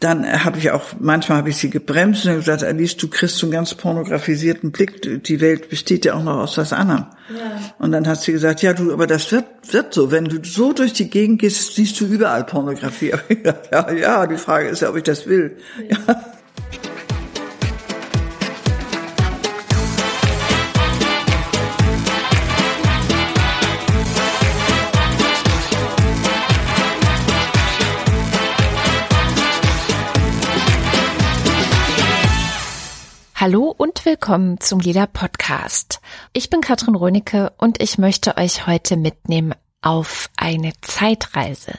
dann habe ich auch, manchmal habe ich sie gebremst und gesagt, Alice, du kriegst so einen ganz pornografisierten Blick. Die Welt besteht ja auch noch aus was anderem. Ja. Und dann hat sie gesagt, ja du, aber das wird, wird so. Wenn du so durch die Gegend gehst, siehst du überall Pornografie. ja, ja, die Frage ist ja, ob ich das will. Ja. ja. Hallo und willkommen zum Lieder Podcast. Ich bin Katrin Rönecke und ich möchte euch heute mitnehmen auf eine Zeitreise.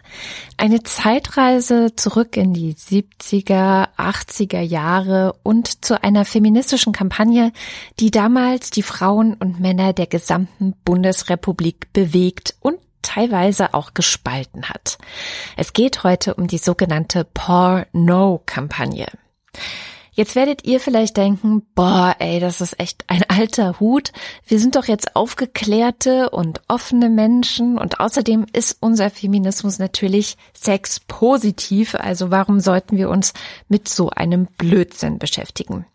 Eine Zeitreise zurück in die 70er, 80er Jahre und zu einer feministischen Kampagne, die damals die Frauen und Männer der gesamten Bundesrepublik bewegt und teilweise auch gespalten hat. Es geht heute um die sogenannte Porno-Kampagne. Jetzt werdet ihr vielleicht denken, boah, ey, das ist echt ein alter Hut. Wir sind doch jetzt aufgeklärte und offene Menschen und außerdem ist unser Feminismus natürlich sexpositiv. Also warum sollten wir uns mit so einem Blödsinn beschäftigen?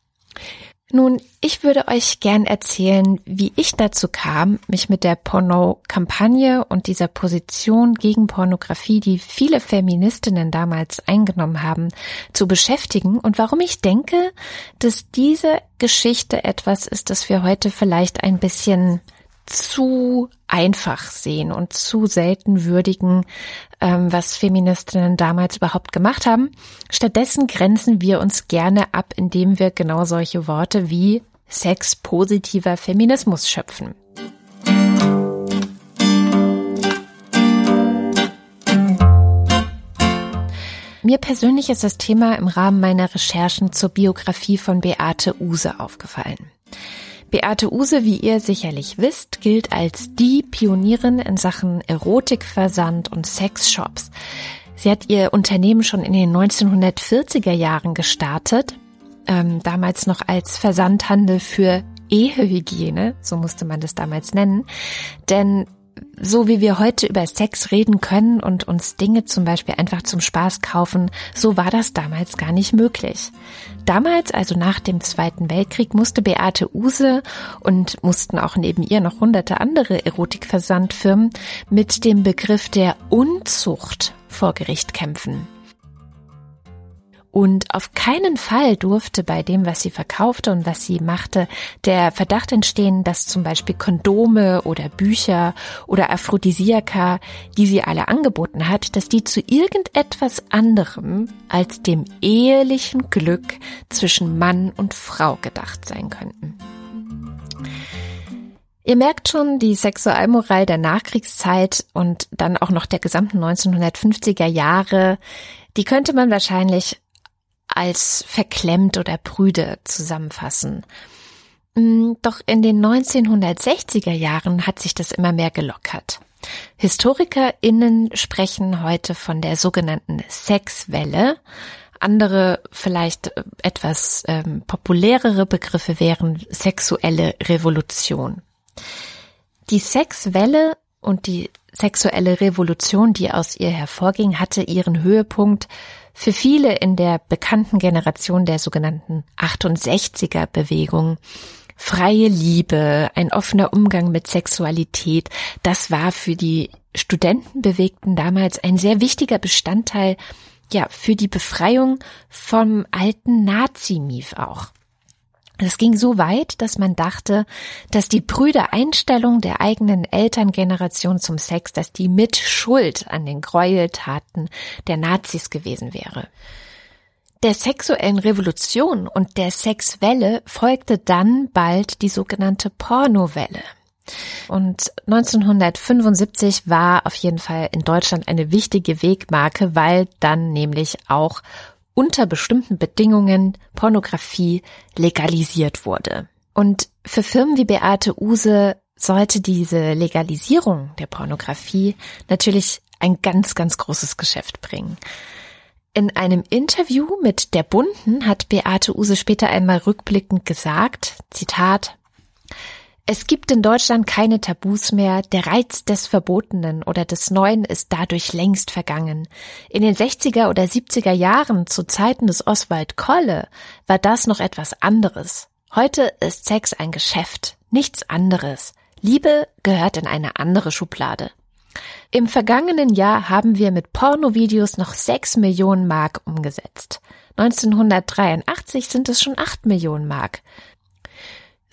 Nun, ich würde euch gern erzählen, wie ich dazu kam, mich mit der Porno-Kampagne und dieser Position gegen Pornografie, die viele Feministinnen damals eingenommen haben, zu beschäftigen und warum ich denke, dass diese Geschichte etwas ist, das wir heute vielleicht ein bisschen zu einfach sehen und zu selten würdigen, ähm, was Feministinnen damals überhaupt gemacht haben. Stattdessen grenzen wir uns gerne ab, indem wir genau solche Worte wie sexpositiver Feminismus schöpfen. Mir persönlich ist das Thema im Rahmen meiner Recherchen zur Biografie von Beate Use aufgefallen. Beate Use, wie ihr sicherlich wisst, gilt als die Pionierin in Sachen Erotikversand und Sexshops. Sie hat ihr Unternehmen schon in den 1940er Jahren gestartet, ähm, damals noch als Versandhandel für Ehehygiene, so musste man das damals nennen. Denn so wie wir heute über Sex reden können und uns Dinge zum Beispiel einfach zum Spaß kaufen, so war das damals gar nicht möglich. Damals, also nach dem Zweiten Weltkrieg, musste Beate Use und mussten auch neben ihr noch hunderte andere Erotikversandfirmen mit dem Begriff der Unzucht vor Gericht kämpfen. Und auf keinen Fall durfte bei dem, was sie verkaufte und was sie machte, der Verdacht entstehen, dass zum Beispiel Kondome oder Bücher oder Aphrodisiaka, die sie alle angeboten hat, dass die zu irgendetwas anderem als dem ehelichen Glück zwischen Mann und Frau gedacht sein könnten. Ihr merkt schon, die Sexualmoral der Nachkriegszeit und dann auch noch der gesamten 1950er Jahre, die könnte man wahrscheinlich als verklemmt oder prüde zusammenfassen. Mm, doch in den 1960er Jahren hat sich das immer mehr gelockert. HistorikerInnen sprechen heute von der sogenannten Sexwelle. Andere, vielleicht etwas ähm, populärere Begriffe wären sexuelle Revolution. Die Sexwelle und die sexuelle Revolution, die aus ihr hervorging, hatte ihren Höhepunkt für viele in der bekannten Generation der sogenannten 68er Bewegung freie Liebe, ein offener Umgang mit Sexualität, das war für die Studentenbewegten damals ein sehr wichtiger Bestandteil, ja, für die Befreiung vom alten Nazi-Mief auch. Es ging so weit, dass man dachte, dass die prüde Einstellung der eigenen Elterngeneration zum Sex, dass die mit Schuld an den Gräueltaten der Nazis gewesen wäre. Der sexuellen Revolution und der Sexwelle folgte dann bald die sogenannte Pornowelle. Und 1975 war auf jeden Fall in Deutschland eine wichtige Wegmarke, weil dann nämlich auch unter bestimmten Bedingungen Pornografie legalisiert wurde. Und für Firmen wie Beate Use sollte diese Legalisierung der Pornografie natürlich ein ganz, ganz großes Geschäft bringen. In einem Interview mit der Bunden hat Beate Use später einmal rückblickend gesagt, Zitat, Es gibt in Deutschland keine Tabus mehr, der Reiz des Verbotenen oder des Neuen ist dadurch längst vergangen. In den 60er oder 70er Jahren zu Zeiten des Oswald Kolle war das noch etwas anderes. Heute ist Sex ein Geschäft, nichts anderes. Liebe gehört in eine andere Schublade. Im vergangenen Jahr haben wir mit Pornovideos noch 6 Millionen Mark umgesetzt. 1983 sind es schon 8 Millionen Mark.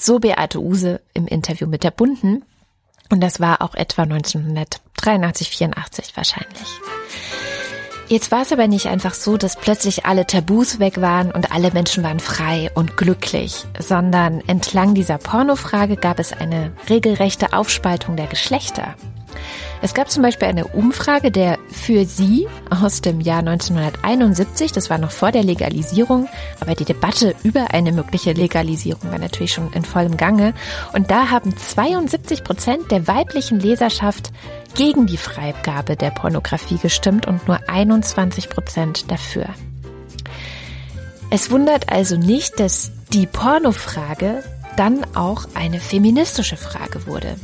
So Beate Use im Interview mit der Bunden. Und das war auch etwa 1983, 84 wahrscheinlich. Jetzt war es aber nicht einfach so, dass plötzlich alle Tabus weg waren und alle Menschen waren frei und glücklich, sondern entlang dieser Pornofrage gab es eine regelrechte Aufspaltung der Geschlechter. Es gab zum Beispiel eine Umfrage der Für Sie aus dem Jahr 1971, das war noch vor der Legalisierung, aber die Debatte über eine mögliche Legalisierung war natürlich schon in vollem Gange. Und da haben 72 Prozent der weiblichen Leserschaft gegen die Freigabe der Pornografie gestimmt und nur 21 Prozent dafür. Es wundert also nicht, dass die Pornofrage dann auch eine feministische Frage wurde.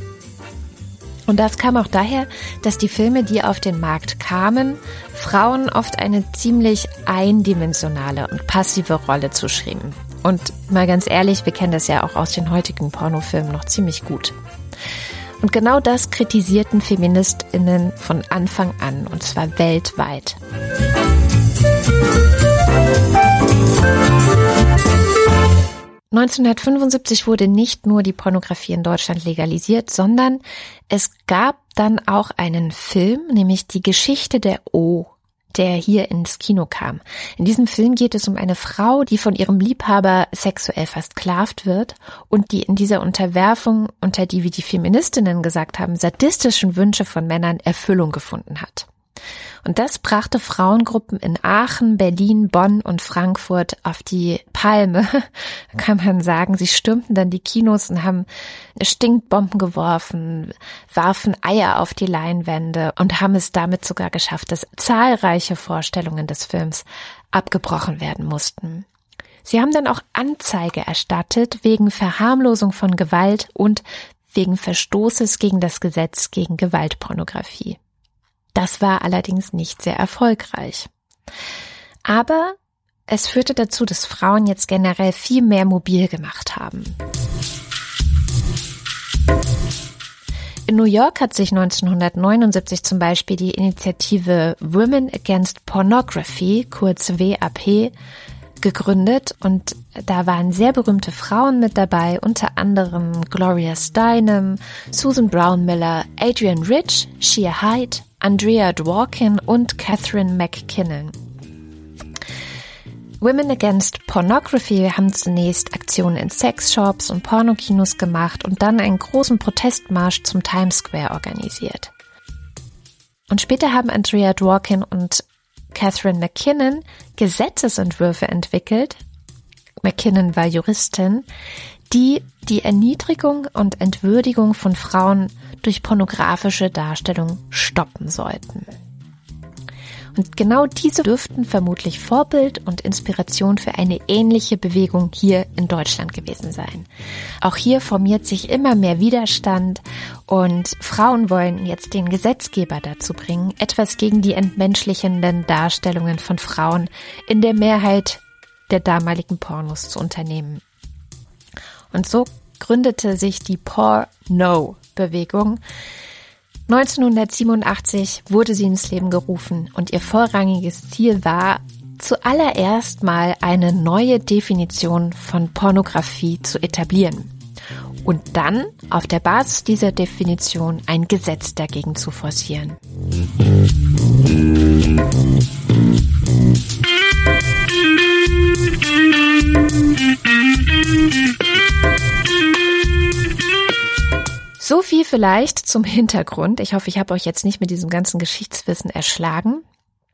Und das kam auch daher, dass die Filme, die auf den Markt kamen, Frauen oft eine ziemlich eindimensionale und passive Rolle zuschrieben. Und mal ganz ehrlich, wir kennen das ja auch aus den heutigen Pornofilmen noch ziemlich gut. Und genau das kritisierten Feministinnen von Anfang an, und zwar weltweit. 1975 wurde nicht nur die Pornografie in Deutschland legalisiert, sondern es gab dann auch einen Film, nämlich die Geschichte der O, der hier ins Kino kam. In diesem Film geht es um eine Frau, die von ihrem Liebhaber sexuell versklavt wird und die in dieser Unterwerfung, unter die, wie die Feministinnen gesagt haben, sadistischen Wünsche von Männern Erfüllung gefunden hat. Und das brachte Frauengruppen in Aachen, Berlin, Bonn und Frankfurt auf die Palme, kann man sagen. Sie stürmten dann die Kinos und haben Stinkbomben geworfen, warfen Eier auf die Leinwände und haben es damit sogar geschafft, dass zahlreiche Vorstellungen des Films abgebrochen werden mussten. Sie haben dann auch Anzeige erstattet wegen Verharmlosung von Gewalt und wegen Verstoßes gegen das Gesetz gegen Gewaltpornografie. Das war allerdings nicht sehr erfolgreich. Aber es führte dazu, dass Frauen jetzt generell viel mehr mobil gemacht haben. In New York hat sich 1979 zum Beispiel die Initiative Women Against Pornography, kurz WAP, gegründet und da waren sehr berühmte Frauen mit dabei, unter anderem Gloria Steinem, Susan Brown Miller, Adrian Rich, Shia Hyde, Andrea Dworkin und Catherine McKinnon. Women Against Pornography haben zunächst Aktionen in Sexshops und Pornokinos gemacht und dann einen großen Protestmarsch zum Times Square organisiert. Und später haben Andrea Dworkin und Catherine McKinnon Gesetzesentwürfe entwickelt. McKinnon war Juristin, die die Erniedrigung und Entwürdigung von Frauen durch pornografische Darstellung stoppen sollten. Und genau diese dürften vermutlich Vorbild und Inspiration für eine ähnliche Bewegung hier in Deutschland gewesen sein. Auch hier formiert sich immer mehr Widerstand und Frauen wollen jetzt den Gesetzgeber dazu bringen, etwas gegen die entmenschlichenden Darstellungen von Frauen in der Mehrheit der damaligen Pornos zu unternehmen. Und so gründete sich die Porno-Bewegung. 1987 wurde sie ins Leben gerufen und ihr vorrangiges Ziel war, zuallererst mal eine neue Definition von Pornografie zu etablieren und dann auf der Basis dieser Definition ein Gesetz dagegen zu forcieren. So viel vielleicht zum Hintergrund. Ich hoffe, ich habe euch jetzt nicht mit diesem ganzen Geschichtswissen erschlagen.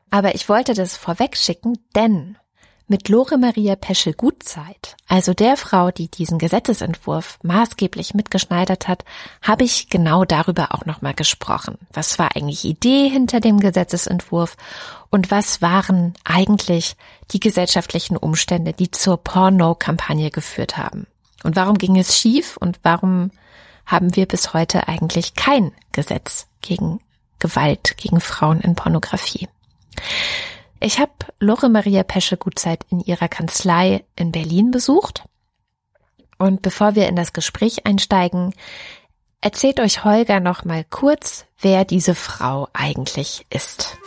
Aber ich wollte das vorweg schicken, denn mit Lore Maria Peschel-Gutzeit, also der Frau, die diesen Gesetzesentwurf maßgeblich mitgeschneidert hat, habe ich genau darüber auch nochmal gesprochen. Was war eigentlich Idee hinter dem Gesetzesentwurf und was waren eigentlich die gesellschaftlichen Umstände, die zur Porno-Kampagne geführt haben? Und warum ging es schief und warum haben wir bis heute eigentlich kein Gesetz gegen Gewalt gegen Frauen in Pornografie. Ich habe Lore Maria Pesche-Gutzeit in ihrer Kanzlei in Berlin besucht. Und bevor wir in das Gespräch einsteigen, erzählt euch Holger noch mal kurz, wer diese Frau eigentlich ist.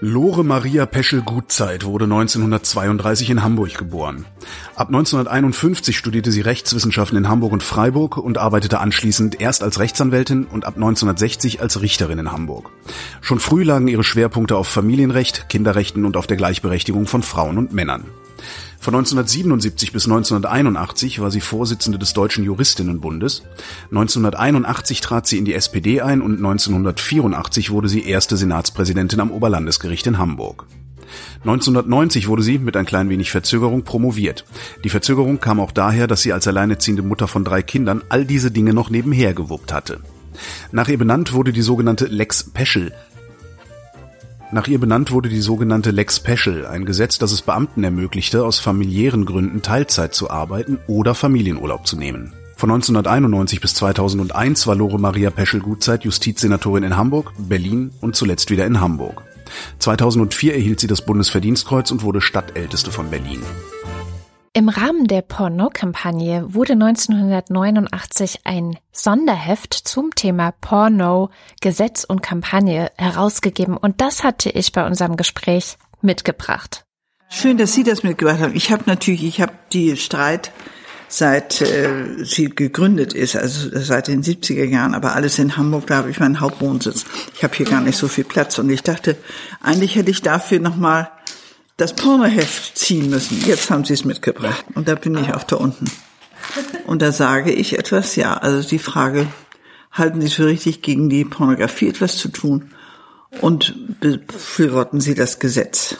Lore Maria Peschel-Gutzeit wurde 1932 in Hamburg geboren. Ab 1951 studierte sie Rechtswissenschaften in Hamburg und Freiburg und arbeitete anschließend erst als Rechtsanwältin und ab 1960 als Richterin in Hamburg. Schon früh lagen ihre Schwerpunkte auf Familienrecht, Kinderrechten und auf der Gleichberechtigung von Frauen und Männern. Von 1977 bis 1981 war sie Vorsitzende des Deutschen Juristinnenbundes. 1981 trat sie in die SPD ein und 1984 wurde sie erste Senatspräsidentin am Oberlandesgericht in Hamburg. 1990 wurde sie mit ein klein wenig Verzögerung promoviert. Die Verzögerung kam auch daher, dass sie als alleinerziehende Mutter von drei Kindern all diese Dinge noch nebenher gewuppt hatte. Nach ihr benannt wurde die sogenannte Lex Peschel, nach ihr benannt wurde die sogenannte Lex Special, ein Gesetz, das es Beamten ermöglichte, aus familiären Gründen Teilzeit zu arbeiten oder Familienurlaub zu nehmen. Von 1991 bis 2001 war Lore Maria Peschel-Gutzeit Justizsenatorin in Hamburg, Berlin und zuletzt wieder in Hamburg. 2004 erhielt sie das Bundesverdienstkreuz und wurde Stadtälteste von Berlin. Im Rahmen der Porno-Kampagne wurde 1989 ein Sonderheft zum Thema Porno, Gesetz und Kampagne herausgegeben und das hatte ich bei unserem Gespräch mitgebracht. Schön, dass Sie das mitgebracht haben. Ich habe natürlich, ich habe die Streit seit äh, sie gegründet ist, also seit den 70er Jahren, aber alles in Hamburg, da habe ich meinen Hauptwohnsitz. Ich habe hier gar nicht so viel Platz und ich dachte, eigentlich hätte ich dafür nochmal das Pornoheft ziehen müssen. Jetzt haben sie es mitgebracht und da bin ich auf da unten. Und da sage ich etwas, ja, also die Frage, halten Sie es für richtig, gegen die Pornografie etwas zu tun und befürworten Sie das Gesetz?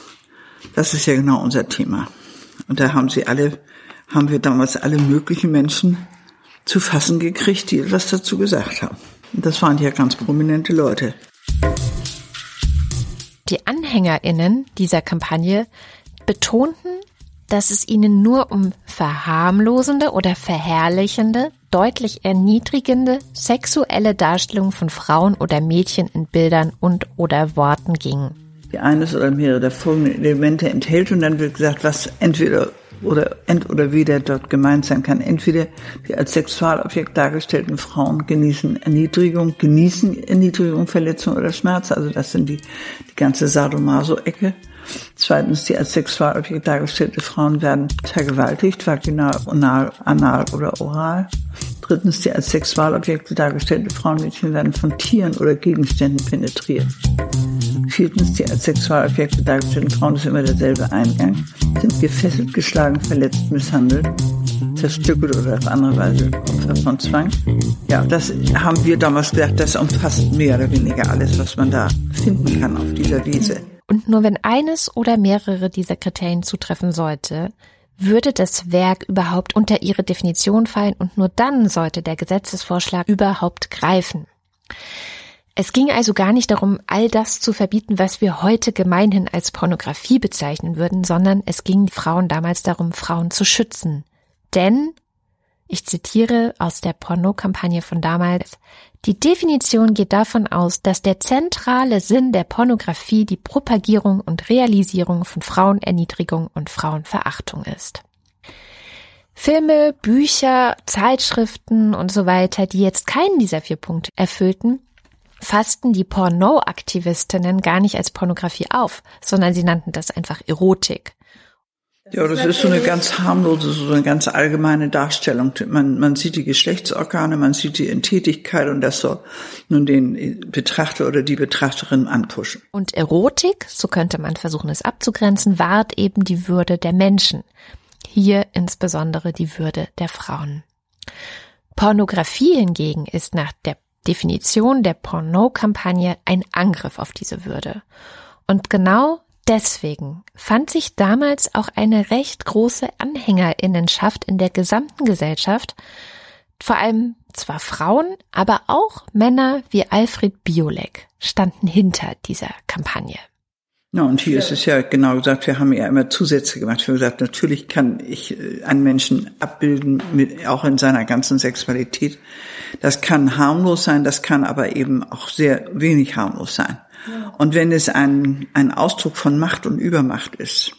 Das ist ja genau unser Thema. Und da haben Sie alle, haben wir damals alle möglichen Menschen zu fassen gekriegt, die etwas dazu gesagt haben. Und das waren ja ganz prominente Leute. Die AnhängerInnen dieser Kampagne betonten, dass es ihnen nur um verharmlosende oder verherrlichende, deutlich erniedrigende sexuelle Darstellung von Frauen oder Mädchen in Bildern und oder Worten ging. Die eines oder mehrere der folgenden Elemente enthält und dann wird gesagt, was entweder oder ent oder wieder dort gemeint sein kann. Entweder die als Sexualobjekt dargestellten Frauen genießen Erniedrigung, genießen Erniedrigung, Verletzung oder Schmerz. Also das sind die, die ganze Sadomaso-Ecke. Zweitens, die als Sexualobjekt dargestellte Frauen werden vergewaltigt, vaginal, anal, anal oder oral. Drittens, die als Sexualobjekte dargestellte Frauenmädchen werden von Tieren oder Gegenständen penetriert. Viertens, die als Sexualobjekte dargestellten Frauen ist immer derselbe Eingang, sind gefesselt, geschlagen, verletzt, misshandelt, zerstückelt oder auf andere Weise Opfer von Zwang. Ja, das haben wir damals gesagt, das umfasst mehr oder weniger alles, was man da finden kann auf dieser Wiese. Und nur wenn eines oder mehrere dieser Kriterien zutreffen sollte, würde das Werk überhaupt unter ihre Definition fallen und nur dann sollte der Gesetzesvorschlag überhaupt greifen. Es ging also gar nicht darum, all das zu verbieten, was wir heute gemeinhin als Pornografie bezeichnen würden, sondern es ging Frauen damals darum, Frauen zu schützen. Denn, ich zitiere aus der Pornokampagne von damals, die Definition geht davon aus, dass der zentrale Sinn der Pornografie die Propagierung und Realisierung von Frauenerniedrigung und Frauenverachtung ist. Filme, Bücher, Zeitschriften und so weiter, die jetzt keinen dieser vier Punkte erfüllten, fassten die Porno-Aktivistinnen gar nicht als Pornografie auf, sondern sie nannten das einfach Erotik. Ja, das ist so eine ganz harmlose, so eine ganz allgemeine Darstellung. Man, man sieht die Geschlechtsorgane, man sieht die in Tätigkeit und das soll nun den Betrachter oder die Betrachterin anpushen. Und Erotik, so könnte man versuchen es abzugrenzen, wahrt eben die Würde der Menschen. Hier insbesondere die Würde der Frauen. Pornografie hingegen ist nach der Definition der Porno-Kampagne ein Angriff auf diese Würde. Und genau deswegen fand sich damals auch eine recht große Anhängerinnenschaft in der gesamten Gesellschaft, vor allem zwar Frauen, aber auch Männer wie Alfred Biolek standen hinter dieser Kampagne. Ja, und hier ist es ja genau gesagt, wir haben ja immer Zusätze gemacht. Wir haben gesagt, natürlich kann ich äh, einen Menschen abbilden, mit, auch in seiner ganzen Sexualität. Das kann harmlos sein, das kann aber eben auch sehr wenig harmlos sein. Und wenn es ein, ein Ausdruck von Macht und Übermacht ist,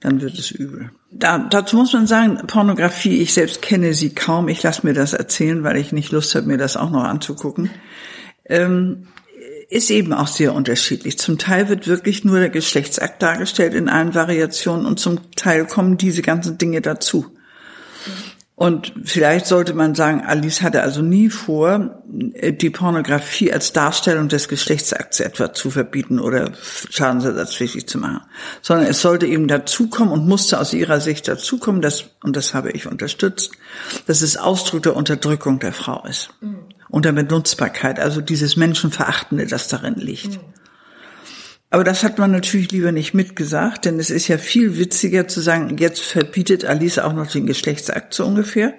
dann wird es übel. Da, dazu muss man sagen, Pornografie, ich selbst kenne sie kaum. Ich lasse mir das erzählen, weil ich nicht Lust habe, mir das auch noch anzugucken. Ähm, ist eben auch sehr unterschiedlich. Zum Teil wird wirklich nur der Geschlechtsakt dargestellt in allen Variationen und zum Teil kommen diese ganzen Dinge dazu. Und vielleicht sollte man sagen, Alice hatte also nie vor, die Pornografie als Darstellung des Geschlechtsakts etwa zu verbieten oder schadensersatzpflichtig zu machen, sondern es sollte eben dazukommen und musste aus ihrer Sicht dazukommen, dass, und das habe ich unterstützt, dass es Ausdruck der Unterdrückung der Frau ist. Mhm und der Benutzbarkeit, also dieses Menschenverachtende, das darin liegt. Aber das hat man natürlich lieber nicht mitgesagt, denn es ist ja viel witziger zu sagen, jetzt verbietet Alice auch noch den Geschlechtsakt so ungefähr,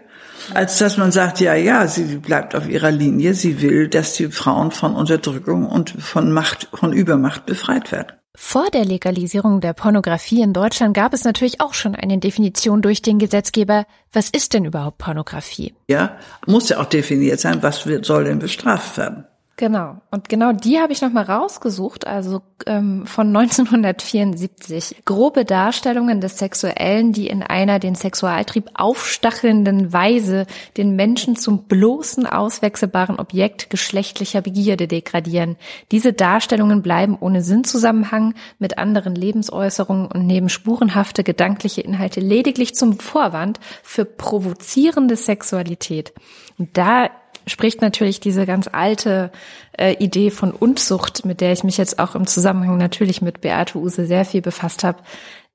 als dass man sagt, ja, ja, sie bleibt auf ihrer Linie, sie will, dass die Frauen von Unterdrückung und von Macht, von Übermacht befreit werden. Vor der Legalisierung der Pornografie in Deutschland gab es natürlich auch schon eine Definition durch den Gesetzgeber. Was ist denn überhaupt Pornografie? Ja, muss ja auch definiert sein, was soll denn bestraft werden? Genau. Und genau die habe ich nochmal rausgesucht, also ähm, von 1974. Grobe Darstellungen des Sexuellen, die in einer den Sexualtrieb aufstachelnden Weise den Menschen zum bloßen, auswechselbaren Objekt geschlechtlicher Begierde degradieren. Diese Darstellungen bleiben ohne Sinnzusammenhang mit anderen Lebensäußerungen und nehmen spurenhafte gedankliche Inhalte lediglich zum Vorwand für provozierende Sexualität. Und da spricht natürlich diese ganz alte äh, Idee von Unzucht, mit der ich mich jetzt auch im Zusammenhang natürlich mit Beate Use sehr viel befasst habe,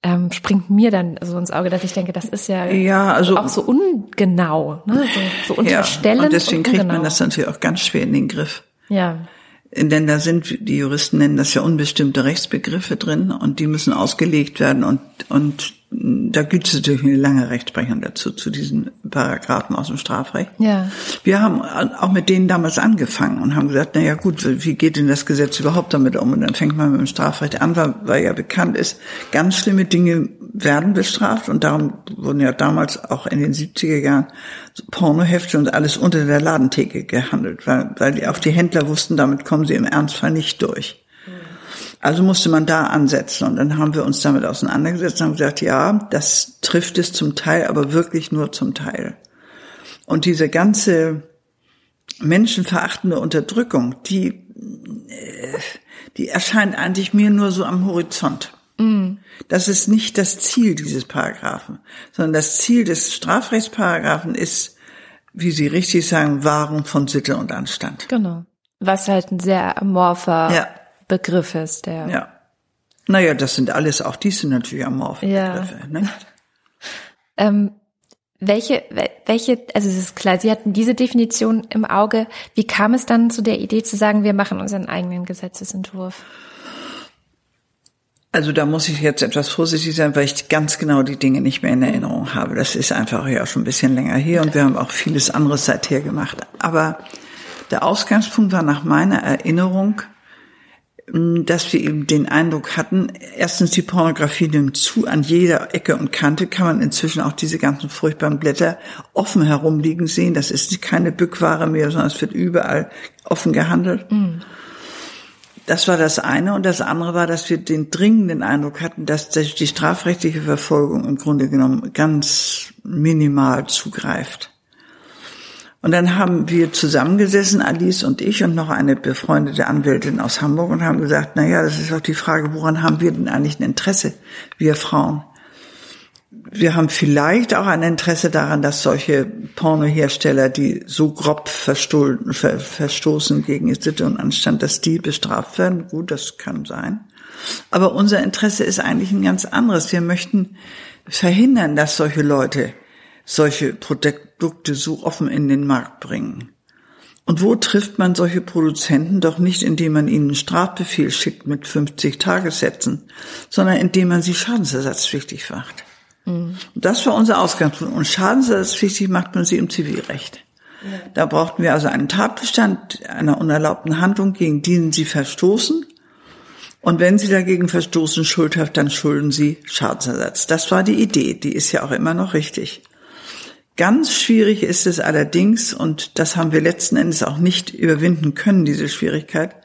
ähm, springt mir dann so ins Auge, dass ich denke, das ist ja, ja also, auch so ungenau, ne? so, so unterstellend. Ja, und deswegen und kriegt man das natürlich auch ganz schwer in den Griff. Ja. Denn da sind, die Juristen nennen das ja unbestimmte Rechtsbegriffe drin und die müssen ausgelegt werden und, und da gibt es natürlich eine lange Rechtsprechung dazu, zu diesen Paragraphen aus dem Strafrecht. Ja. Wir haben auch mit denen damals angefangen und haben gesagt, na ja gut, wie geht denn das Gesetz überhaupt damit um? Und dann fängt man mit dem Strafrecht an, weil, weil ja bekannt ist, ganz schlimme Dinge werden bestraft und darum wurden ja damals auch in den 70er Jahren Pornohefte und alles unter der Ladentheke gehandelt, weil, weil die, auch die Händler wussten, damit kommen sie im Ernstfall nicht durch. Also musste man da ansetzen. Und dann haben wir uns damit auseinandergesetzt und haben gesagt, ja, das trifft es zum Teil, aber wirklich nur zum Teil. Und diese ganze menschenverachtende Unterdrückung, die, äh, die erscheint eigentlich mir nur so am Horizont. Mm. Das ist nicht das Ziel dieses Paragraphen, sondern das Ziel des Strafrechtsparagraphen ist, wie Sie richtig sagen, Wahrung von Sitte und Anstand. Genau. Was halt ein sehr amorpher ja. Begriff ist, der. Ja. Naja, das sind alles, auch die sind natürlich amorphe ja. Begriffe. Ne? ähm, welche, welche, also es ist klar, Sie hatten diese Definition im Auge. Wie kam es dann zu der Idee zu sagen, wir machen unseren eigenen Gesetzesentwurf? Also da muss ich jetzt etwas vorsichtig sein, weil ich ganz genau die Dinge nicht mehr in Erinnerung habe. Das ist einfach ja schon ein bisschen länger hier und wir haben auch vieles anderes seither gemacht. Aber der Ausgangspunkt war nach meiner Erinnerung, dass wir eben den Eindruck hatten, erstens die Pornografie nimmt zu, an jeder Ecke und Kante kann man inzwischen auch diese ganzen furchtbaren Blätter offen herumliegen sehen. Das ist keine Bückware mehr, sondern es wird überall offen gehandelt. Mhm. Das war das eine. Und das andere war, dass wir den dringenden Eindruck hatten, dass die strafrechtliche Verfolgung im Grunde genommen ganz minimal zugreift. Und dann haben wir zusammengesessen, Alice und ich und noch eine befreundete Anwältin aus Hamburg und haben gesagt, na ja, das ist auch die Frage, woran haben wir denn eigentlich ein Interesse, wir Frauen? Wir haben vielleicht auch ein Interesse daran, dass solche Pornohersteller, die so grob verstoßen gegen Sitte und Anstand, dass die bestraft werden. Gut, das kann sein. Aber unser Interesse ist eigentlich ein ganz anderes. Wir möchten verhindern, dass solche Leute solche Produkte so offen in den Markt bringen. Und wo trifft man solche Produzenten doch nicht, indem man ihnen einen Strafbefehl schickt mit 50 Tagessätzen, sondern indem man sie schadensersatzpflichtig macht. Mhm. Das war unser Ausgangspunkt. Und schadensersatzpflichtig macht man sie im Zivilrecht. Ja. Da brauchten wir also einen Tatbestand einer unerlaubten Handlung, gegen den sie verstoßen Und wenn sie dagegen verstoßen, schuldhaft, dann schulden sie Schadensersatz. Das war die Idee, die ist ja auch immer noch richtig. Ganz schwierig ist es allerdings, und das haben wir letzten Endes auch nicht überwinden können, diese Schwierigkeit.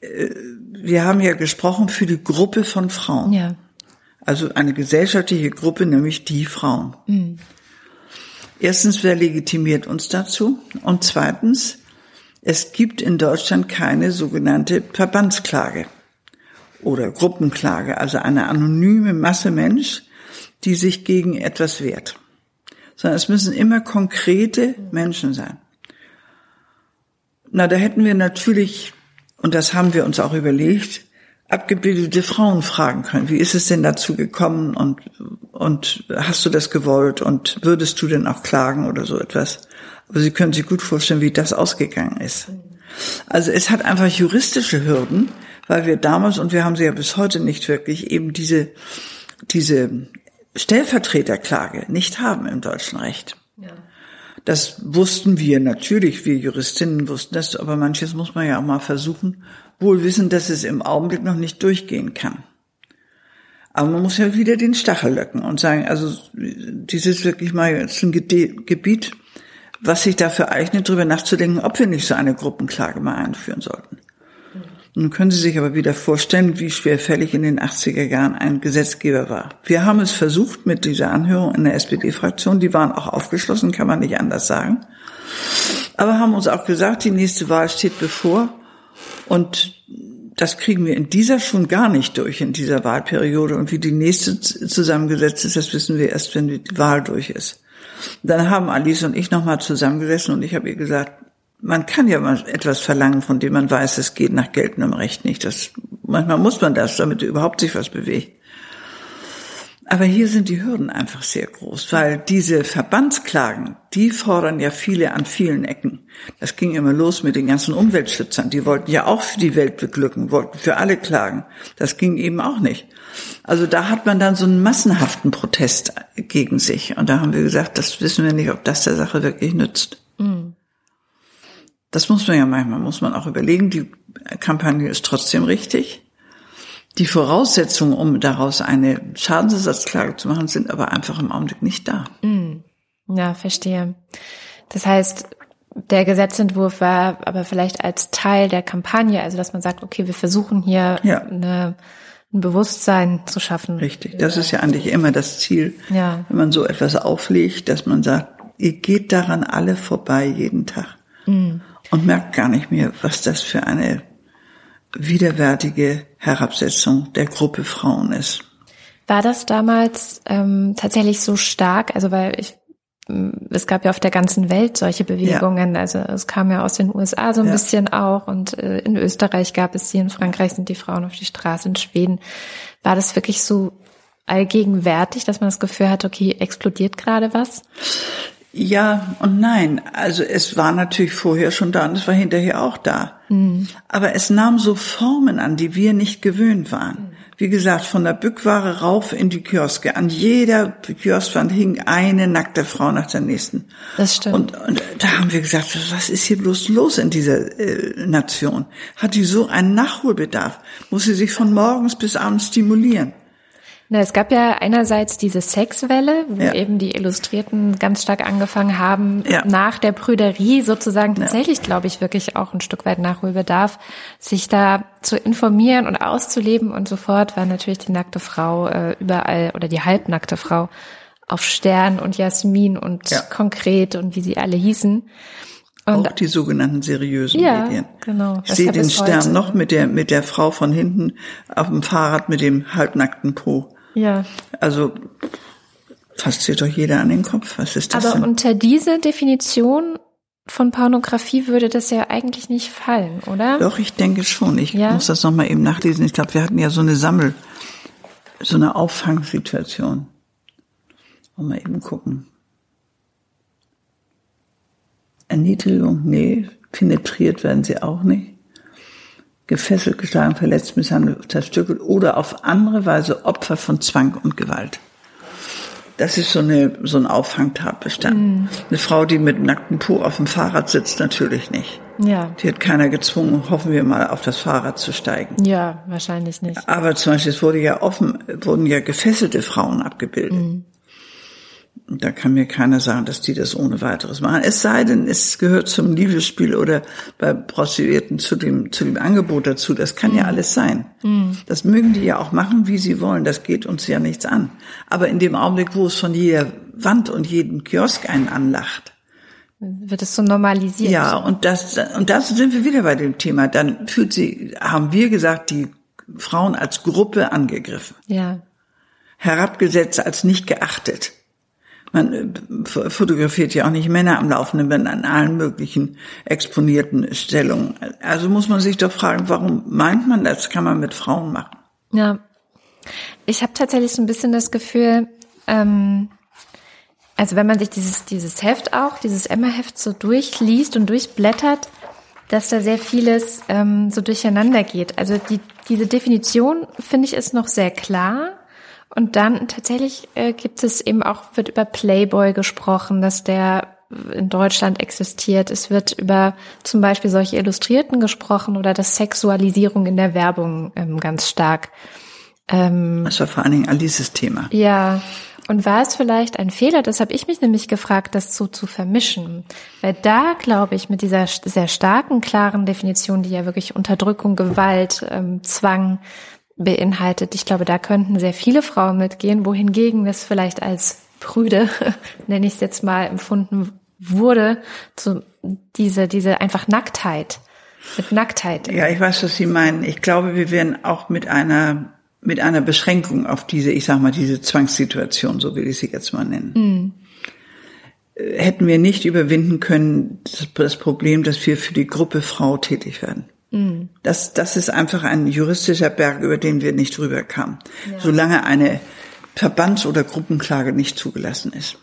Äh, wir haben ja gesprochen für die Gruppe von Frauen. Ja. Also eine gesellschaftliche Gruppe, nämlich die Frauen. Mhm. Erstens, wer legitimiert uns dazu? Und zweitens, es gibt in Deutschland keine sogenannte Verbandsklage oder Gruppenklage, also eine anonyme Masse Mensch, die sich gegen etwas wehrt. Sondern es müssen immer konkrete Menschen sein. Na, da hätten wir natürlich, und das haben wir uns auch überlegt, abgebildete Frauen fragen können. Wie ist es denn dazu gekommen und, und hast du das gewollt und würdest du denn auch klagen oder so etwas? Aber Sie können sich gut vorstellen, wie das ausgegangen ist. Also es hat einfach juristische Hürden, weil wir damals, und wir haben sie ja bis heute nicht wirklich, eben diese, diese Stellvertreterklage nicht haben im deutschen Recht. Ja. Das wussten wir natürlich, wir Juristinnen wussten das, aber manches muss man ja auch mal versuchen, wohl wissen, dass es im Augenblick noch nicht durchgehen kann. Aber man muss ja wieder den Stachel löcken und sagen, also dieses wirklich mal jetzt ein Gebiet, was sich dafür eignet, darüber nachzudenken, ob wir nicht so eine Gruppenklage mal einführen sollten. Nun können Sie sich aber wieder vorstellen, wie schwerfällig in den 80er Jahren ein Gesetzgeber war. Wir haben es versucht mit dieser Anhörung in der SPD-Fraktion, die waren auch aufgeschlossen, kann man nicht anders sagen. Aber haben uns auch gesagt, die nächste Wahl steht bevor und das kriegen wir in dieser schon gar nicht durch, in dieser Wahlperiode. Und wie die nächste zusammengesetzt ist, das wissen wir erst, wenn die Wahl durch ist. Dann haben Alice und ich nochmal zusammengesessen und ich habe ihr gesagt, man kann ja mal etwas verlangen, von dem man weiß, es geht nach geltendem Recht nicht. Das, manchmal muss man das, damit überhaupt sich was bewegt. Aber hier sind die Hürden einfach sehr groß, weil diese Verbandsklagen, die fordern ja viele an vielen Ecken. Das ging immer los mit den ganzen Umweltschützern. Die wollten ja auch für die Welt beglücken, wollten für alle klagen. Das ging eben auch nicht. Also da hat man dann so einen massenhaften Protest gegen sich. Und da haben wir gesagt, das wissen wir nicht, ob das der Sache wirklich nützt. Mhm. Das muss man ja manchmal, muss man auch überlegen. Die Kampagne ist trotzdem richtig. Die Voraussetzungen, um daraus eine Schadensersatzklage zu machen, sind aber einfach im Augenblick nicht da. Mm. Ja, verstehe. Das heißt, der Gesetzentwurf war aber vielleicht als Teil der Kampagne, also dass man sagt, okay, wir versuchen hier ja. eine, ein Bewusstsein zu schaffen. Richtig, das ist ja eigentlich immer das Ziel, ja. wenn man so etwas auflegt, dass man sagt, ihr geht daran alle vorbei jeden Tag mm. Und merkt gar nicht mehr, was das für eine widerwärtige Herabsetzung der Gruppe Frauen ist. War das damals ähm, tatsächlich so stark? Also weil ich mm, es gab ja auf der ganzen Welt solche Bewegungen. Ja. Also es kam ja aus den USA so ein ja. bisschen auch und äh, in Österreich gab es sie, in Frankreich sind die Frauen auf die Straße, in Schweden. War das wirklich so allgegenwärtig, dass man das Gefühl hat, okay, explodiert gerade was? Ja und nein. Also es war natürlich vorher schon da und es war hinterher auch da. Mhm. Aber es nahm so Formen an, die wir nicht gewöhnt waren. Wie gesagt, von der Bückware rauf in die Kioske. An jeder Kioskwand hing eine nackte Frau nach der nächsten. Das stimmt. Und, und da haben wir gesagt, was ist hier bloß los in dieser äh, Nation? Hat die so einen Nachholbedarf? Muss sie sich von morgens bis abends stimulieren? Na, es gab ja einerseits diese Sexwelle, wo ja. eben die Illustrierten ganz stark angefangen haben, ja. nach der Prüderie sozusagen tatsächlich, ja. glaube ich, wirklich auch ein Stück weit Nachholbedarf, sich da zu informieren und auszuleben und sofort war natürlich die nackte Frau äh, überall oder die halbnackte Frau auf Stern und Jasmin und konkret und wie sie alle hießen. Und auch die sogenannten seriösen ja, Medien. Genau. Ich sehe den Stern heute. noch mit der, mit der Frau von hinten auf dem Fahrrad mit dem halbnackten Po. Ja. Also fasst sich doch jeder an den Kopf. Was ist das Aber denn? unter diese Definition von Pornografie würde das ja eigentlich nicht fallen, oder? Doch, ich denke schon. Ich ja? muss das nochmal eben nachlesen. Ich glaube, wir hatten ja so eine Sammel, so eine Auffangsituation. Mal eben gucken. Erniedrigung, nee. Penetriert werden sie auch nicht gefesselt, geschlagen, verletzt, misshandelt, zerstückelt oder auf andere Weise Opfer von Zwang und Gewalt. Das ist so eine so ein Auffangtatbestand. Mhm. Eine Frau, die mit nacktem Po auf dem Fahrrad sitzt, natürlich nicht. Ja. Die hat keiner gezwungen, hoffen wir mal, auf das Fahrrad zu steigen. Ja, wahrscheinlich nicht. Aber zum Beispiel, es wurde ja offen, wurden ja gefesselte Frauen abgebildet. Mhm. Da kann mir keiner sagen, dass die das ohne weiteres machen. Es sei denn, es gehört zum Liebesspiel oder bei Prostituierten zu dem, zu dem Angebot dazu. Das kann mhm. ja alles sein. Mhm. Das mögen die ja auch machen, wie sie wollen. Das geht uns ja nichts an. Aber in dem Augenblick, wo es von jeder Wand und jedem Kiosk einen anlacht, wird es so normalisiert. Ja, und das, und das sind wir wieder bei dem Thema. Dann fühlt sie, haben wir gesagt, die Frauen als Gruppe angegriffen. Ja. Herabgesetzt als nicht geachtet. Man äh, fotografiert ja auch nicht Männer am laufenden Band an allen möglichen exponierten Stellungen. Also muss man sich doch fragen, warum meint man, das kann man mit Frauen machen? Ja. Ich habe tatsächlich so ein bisschen das Gefühl, ähm, also wenn man sich dieses, dieses Heft auch, dieses Emma-Heft so durchliest und durchblättert, dass da sehr vieles ähm, so durcheinander geht. Also die, diese Definition, finde ich, ist noch sehr klar. Und dann tatsächlich äh, gibt es eben auch, wird über Playboy gesprochen, dass der in Deutschland existiert. Es wird über zum Beispiel solche Illustrierten gesprochen oder das Sexualisierung in der Werbung ähm, ganz stark. Ähm, das war vor allen Dingen Alices Thema. Ja. Und war es vielleicht ein Fehler, das habe ich mich nämlich gefragt, das so zu vermischen? Weil da, glaube ich, mit dieser sehr starken, klaren Definition, die ja wirklich Unterdrückung, Gewalt, ähm, Zwang beinhaltet. Ich glaube, da könnten sehr viele Frauen mitgehen, wohingegen es vielleicht als Brüde, nenne ich es jetzt mal, empfunden wurde, zu diese, diese einfach Nacktheit, mit Nacktheit. Ja, ich weiß, was Sie meinen. Ich glaube, wir werden auch mit einer, mit einer Beschränkung auf diese, ich sag mal, diese Zwangssituation, so will ich sie jetzt mal nennen. Mhm. Hätten wir nicht überwinden können, das Problem, dass wir für die Gruppe Frau tätig werden. Mhm. Das, das ist einfach ein juristischer Berg, über den wir nicht drüber kamen. Ja. Solange eine Verbands- oder Gruppenklage nicht zugelassen ist.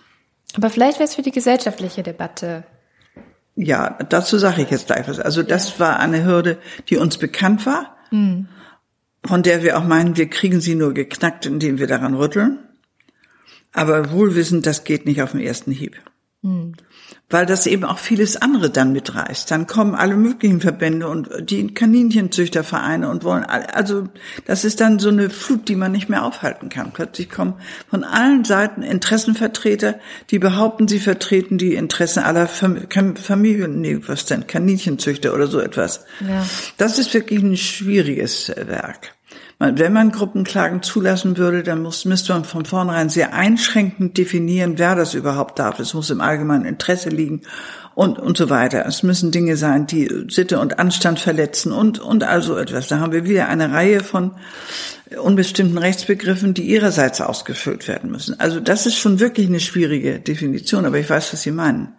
Aber vielleicht wäre es für die gesellschaftliche Debatte. Ja, dazu sage ich jetzt gleich was. Also das ja. war eine Hürde, die uns bekannt war, mhm. von der wir auch meinen, wir kriegen sie nur geknackt, indem wir daran rütteln. Aber wohlwissend, das geht nicht auf den ersten Hieb. Mhm weil das eben auch vieles andere dann mitreißt. Dann kommen alle möglichen Verbände und die Kaninchenzüchtervereine und wollen, also das ist dann so eine Flut, die man nicht mehr aufhalten kann. Plötzlich kommen von allen Seiten Interessenvertreter, die behaupten, sie vertreten die Interessen aller Familien, nee, was denn, Kaninchenzüchter oder so etwas. Ja. Das ist wirklich ein schwieriges Werk. Wenn man Gruppenklagen zulassen würde, dann muss, müsste man von vornherein sehr einschränkend definieren, wer das überhaupt darf. Es muss im allgemeinen Interesse liegen und, und so weiter. Es müssen Dinge sein, die Sitte und Anstand verletzen und, und also etwas. Da haben wir wieder eine Reihe von unbestimmten Rechtsbegriffen, die ihrerseits ausgefüllt werden müssen. Also das ist schon wirklich eine schwierige Definition, aber ich weiß, was Sie meinen.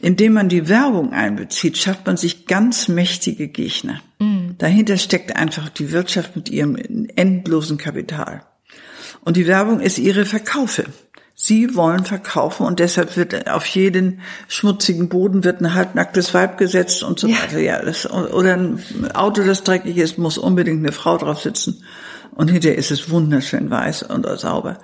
Indem man die Werbung einbezieht, schafft man sich ganz mächtige Gegner. Mhm. Dahinter steckt einfach die Wirtschaft mit ihrem endlosen Kapital. Und die Werbung ist ihre Verkaufe. Sie wollen verkaufen und deshalb wird auf jeden schmutzigen Boden wird ein halbnacktes Weib gesetzt und so weiter. Ja, das, oder ein Auto, das dreckig ist, muss unbedingt eine Frau drauf sitzen. Und hinterher ist es wunderschön weiß und sauber.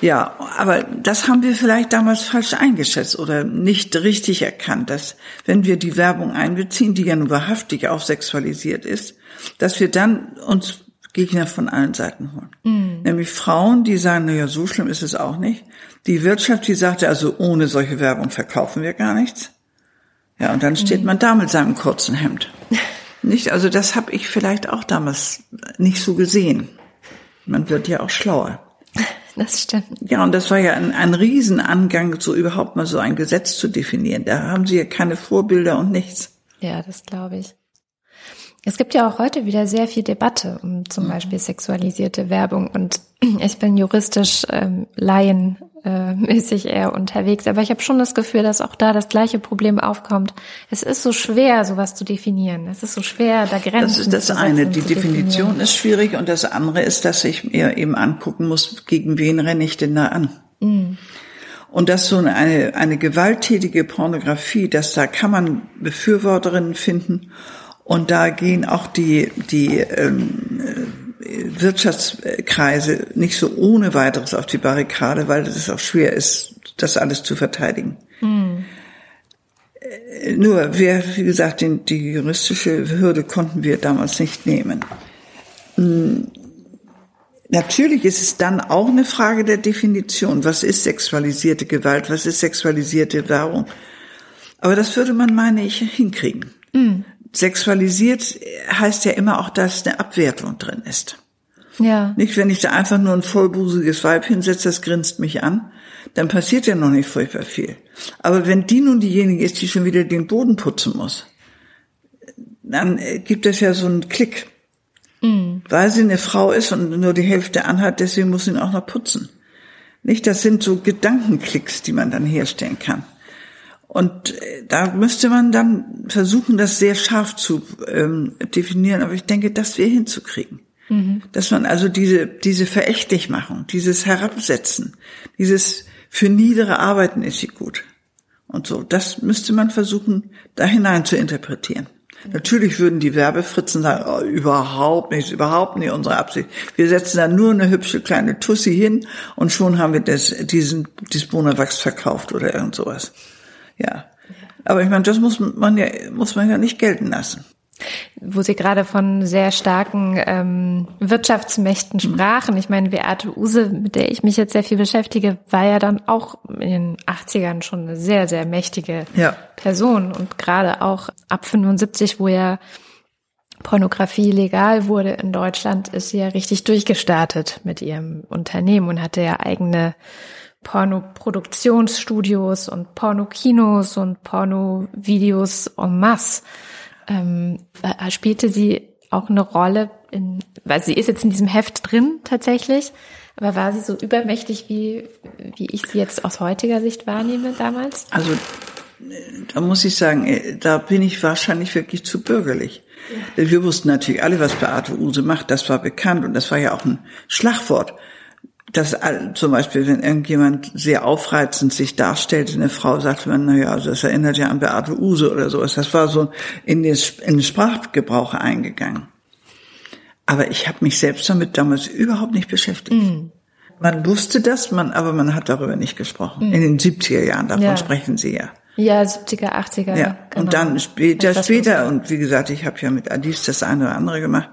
Ja, aber das haben wir vielleicht damals falsch eingeschätzt oder nicht richtig erkannt, dass wenn wir die Werbung einbeziehen, die ja nur wahrhaftig auch sexualisiert ist, dass wir dann uns Gegner von allen Seiten holen. Mhm. Nämlich Frauen, die sagen, na ja, so schlimm ist es auch nicht. Die Wirtschaft, die sagte, also ohne solche Werbung verkaufen wir gar nichts. Ja, und dann steht mhm. man da mit seinem kurzen Hemd. Nicht? Also das habe ich vielleicht auch damals nicht so gesehen. Man wird ja auch schlauer. Das stimmt. Ja, und das war ja ein, ein Riesenangang, so überhaupt mal so ein Gesetz zu definieren. Da haben sie ja keine Vorbilder und nichts. Ja, das glaube ich. Es gibt ja auch heute wieder sehr viel Debatte um zum mhm. Beispiel sexualisierte Werbung und ich bin juristisch ähm, Laien äh, mäßig eher unterwegs. Aber ich habe schon das Gefühl, dass auch da das gleiche Problem aufkommt. Es ist so schwer, sowas zu definieren. Es ist so schwer, da Grenzen Das ist das eine. Die Definition ist schwierig und das andere ist, dass ich mir eben angucken muss, gegen wen renne ich denn da an? Mhm. Und dass so eine, eine gewalttätige Pornografie, dass da kann man Befürworterinnen finden und da gehen auch die, die ähm, Wirtschaftskreise nicht so ohne weiteres auf die Barrikade, weil es auch schwer ist, das alles zu verteidigen. Mhm. Nur, wir, wie gesagt, den, die juristische Hürde konnten wir damals nicht nehmen. Hm. Natürlich ist es dann auch eine Frage der Definition. Was ist sexualisierte Gewalt? Was ist sexualisierte Werbung? Aber das würde man, meine ich, hinkriegen. Mhm. Sexualisiert heißt ja immer auch, dass eine Abwertung drin ist. Ja. Nicht, wenn ich da einfach nur ein vollbusiges Weib hinsetze, das grinst mich an, dann passiert ja noch nicht furchtbar viel. Aber wenn die nun diejenige ist, die schon wieder den Boden putzen muss, dann äh, gibt es ja so einen Klick. Mhm. Weil sie eine Frau ist und nur die Hälfte anhat, deswegen muss sie ihn auch noch putzen. Nicht, das sind so Gedankenklicks, die man dann herstellen kann. Und äh, da müsste man dann versuchen, das sehr scharf zu ähm, definieren. Aber ich denke, das wäre hinzukriegen. Mhm. Dass man also diese, diese Verächtlichmachung, dieses Herabsetzen, dieses für niedere Arbeiten ist sie gut. Und so, das müsste man versuchen, da hinein zu interpretieren. Natürlich würden die Werbefritzen sagen, oh, überhaupt nicht, überhaupt nicht unsere Absicht. Wir setzen da nur eine hübsche kleine Tussi hin und schon haben wir das, diesen, dieses Bonawachs verkauft oder irgend sowas. Ja. Aber ich meine, das muss man ja, muss man ja nicht gelten lassen. Wo Sie gerade von sehr starken ähm, Wirtschaftsmächten mhm. sprachen. Ich meine, Beate Use, mit der ich mich jetzt sehr viel beschäftige, war ja dann auch in den 80ern schon eine sehr, sehr mächtige ja. Person. Und gerade auch ab 75, wo ja Pornografie legal wurde in Deutschland, ist sie ja richtig durchgestartet mit ihrem Unternehmen und hatte ja eigene Pornoproduktionsstudios und Pornokinos und Pornovideos en masse ähm, spielte sie auch eine Rolle in, weil sie ist jetzt in diesem Heft drin tatsächlich, aber war sie so übermächtig, wie, wie ich sie jetzt aus heutiger Sicht wahrnehme damals? Also, da muss ich sagen, äh, da bin ich wahrscheinlich wirklich zu bürgerlich. Ja. Wir wussten natürlich alle, was Beate Use macht, das war bekannt und das war ja auch ein Schlagwort dass zum Beispiel, wenn irgendjemand sehr aufreizend sich darstellt, eine Frau sagt man, naja, also das erinnert ja an Beate Use oder sowas. Das war so in den, in den Sprachgebrauch eingegangen. Aber ich habe mich selbst damit damals überhaupt nicht beschäftigt. Mm. Man wusste das, man, aber man hat darüber nicht gesprochen. Mm. In den 70er Jahren, davon ja. sprechen Sie ja. Ja, 70er, 80er. Ja, genau. und dann später, später, und wie gesagt, ich habe ja mit Alice das eine oder andere gemacht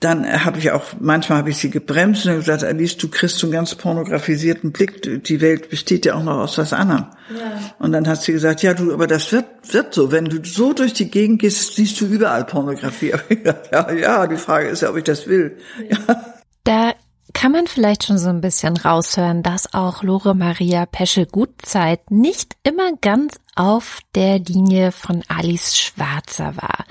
dann habe ich auch, manchmal habe ich sie gebremst und gesagt, Alice, du kriegst so einen ganz pornografisierten Blick. Die Welt besteht ja auch noch aus was anderem. Ja. Und dann hat sie gesagt, ja, du, aber das wird, wird so. Wenn du so durch die Gegend gehst, siehst du überall Pornografie. ja, ja, die Frage ist ja, ob ich das will. Ja. Da kann man vielleicht schon so ein bisschen raushören, dass auch Lore Maria Peschel-Gutzeit nicht immer ganz auf der Linie von Alice Schwarzer war.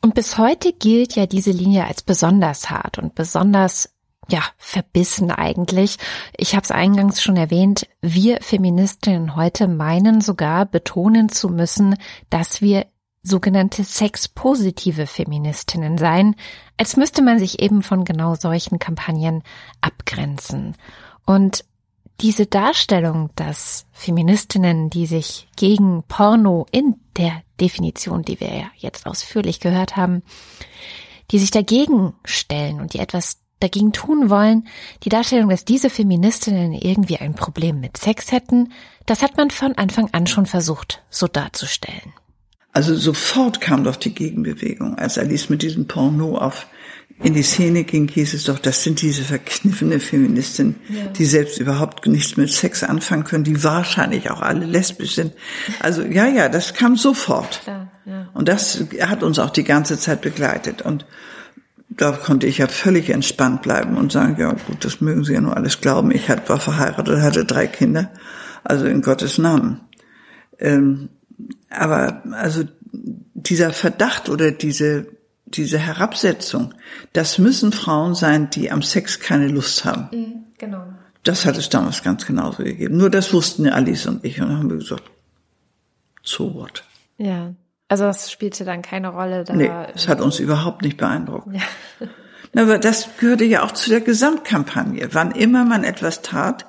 Und bis heute gilt ja diese Linie als besonders hart und besonders ja, verbissen eigentlich. Ich habe es eingangs schon erwähnt, wir Feministinnen heute meinen sogar betonen zu müssen, dass wir sogenannte sexpositive Feministinnen seien, als müsste man sich eben von genau solchen Kampagnen abgrenzen. Und diese Darstellung, dass Feministinnen, die sich gegen Porno in der Definition, die wir ja jetzt ausführlich gehört haben, die sich dagegen stellen und die etwas dagegen tun wollen, die Darstellung, dass diese Feministinnen irgendwie ein Problem mit Sex hätten, das hat man von Anfang an schon versucht, so darzustellen. Also sofort kam doch die Gegenbewegung, als Alice mit diesem Porno auf in die Szene ging, hieß es doch, das sind diese verkniffene Feministinnen, ja. die selbst überhaupt nichts mit Sex anfangen können, die wahrscheinlich auch alle lesbisch sind. Also ja, ja, das kam sofort. Ja, ja. Und das hat uns auch die ganze Zeit begleitet. Und da konnte ich ja völlig entspannt bleiben und sagen, ja gut, das mögen Sie ja nur alles glauben. Ich war verheiratet, hatte drei Kinder, also in Gottes Namen. Ähm, aber also dieser Verdacht oder diese diese Herabsetzung, das müssen Frauen sein, die am Sex keine Lust haben. Mhm, genau. Das hat es damals ganz genauso gegeben. Nur das wussten Alice und ich und dann haben wir gesagt, so what? Ja. Also das spielte dann keine Rolle da. Nee, es hat uns überhaupt nicht beeindruckt. Ja. Aber das gehörte ja auch zu der Gesamtkampagne. Wann immer man etwas tat,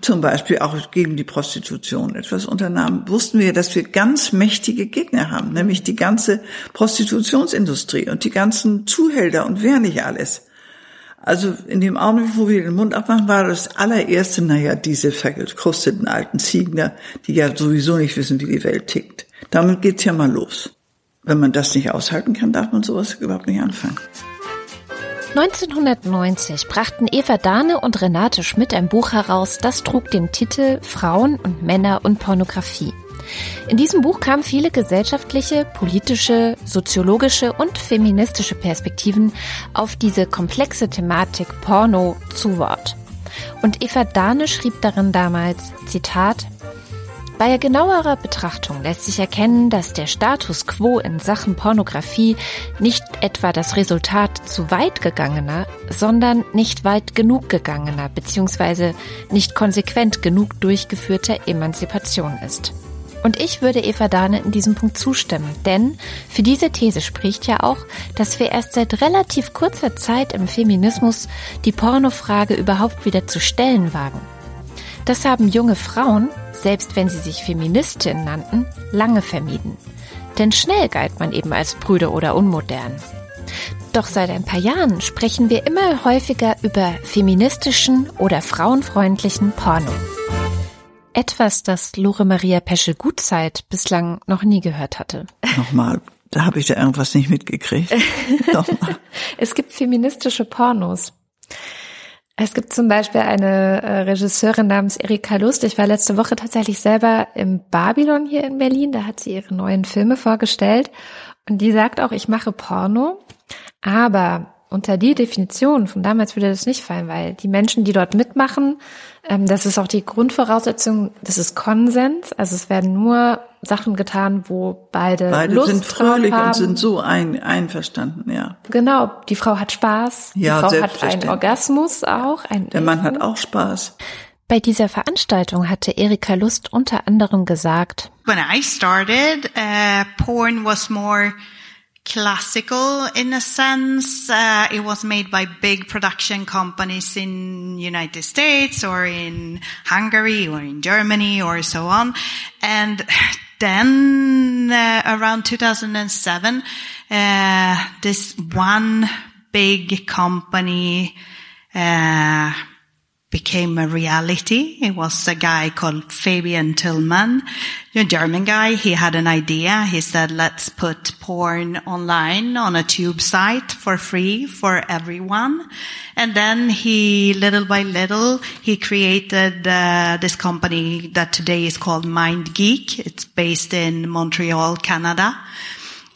zum Beispiel auch gegen die Prostitution etwas unternahm, wussten wir, dass wir ganz mächtige Gegner haben, nämlich die ganze Prostitutionsindustrie und die ganzen Zuhälter und wer nicht alles. Also in dem Augenblick, wo wir den Mund abmachen, war das allererste, naja, diese verkrusteten alten Ziegen, die ja sowieso nicht wissen, wie die Welt tickt. Damit geht's ja mal los. Wenn man das nicht aushalten kann, darf man sowas überhaupt nicht anfangen. 1990 brachten Eva Dahne und Renate Schmidt ein Buch heraus, das trug den Titel Frauen und Männer und Pornografie. In diesem Buch kamen viele gesellschaftliche, politische, soziologische und feministische Perspektiven auf diese komplexe Thematik Porno zu Wort. Und Eva Dahne schrieb darin damals, Zitat, bei genauerer Betrachtung lässt sich erkennen, dass der Status quo in Sachen Pornografie nicht etwa das Resultat zu weit gegangener, sondern nicht weit genug gegangener bzw. nicht konsequent genug durchgeführter Emanzipation ist. Und ich würde Eva Dahne in diesem Punkt zustimmen, denn für diese These spricht ja auch, dass wir erst seit relativ kurzer Zeit im Feminismus die Pornofrage überhaupt wieder zu stellen wagen. Das haben junge Frauen, selbst wenn sie sich Feministinnen nannten, lange vermieden. Denn schnell galt man eben als Brüder oder unmodern. Doch seit ein paar Jahren sprechen wir immer häufiger über feministischen oder frauenfreundlichen Porno. Etwas, das Lore Maria Peschel-Gutzeit bislang noch nie gehört hatte. Nochmal, da habe ich da irgendwas nicht mitgekriegt. Nochmal. es gibt feministische Pornos. Es gibt zum Beispiel eine äh, Regisseurin namens Erika Lust. Ich war letzte Woche tatsächlich selber im Babylon hier in Berlin. Da hat sie ihre neuen Filme vorgestellt. Und die sagt auch, ich mache Porno. Aber unter die Definition von damals würde das nicht fallen, weil die Menschen, die dort mitmachen, ähm, das ist auch die Grundvoraussetzung, das ist Konsens. Also es werden nur Sachen getan, wo beide, beide Lust sind fröhlich haben. und sind so ein, einverstanden, ja. Genau, die Frau hat Spaß, ja, die Frau hat einen Orgasmus auch. Einen Der Mann hat auch Spaß. Bei dieser Veranstaltung hatte Erika Lust unter anderem gesagt, When I started, uh, porn was more classical in a sense. Uh, it was made by big production companies in United States or in Hungary or in Germany or so on. And then uh, around 2007, uh, this one big company uh, became a reality. It was a guy called Fabian Tillman, a German guy. He had an idea. He said, let's put porn online on a tube site for free for everyone. And then he, little by little, he created uh, this company that today is called Mind Geek. It's based in Montreal, Canada.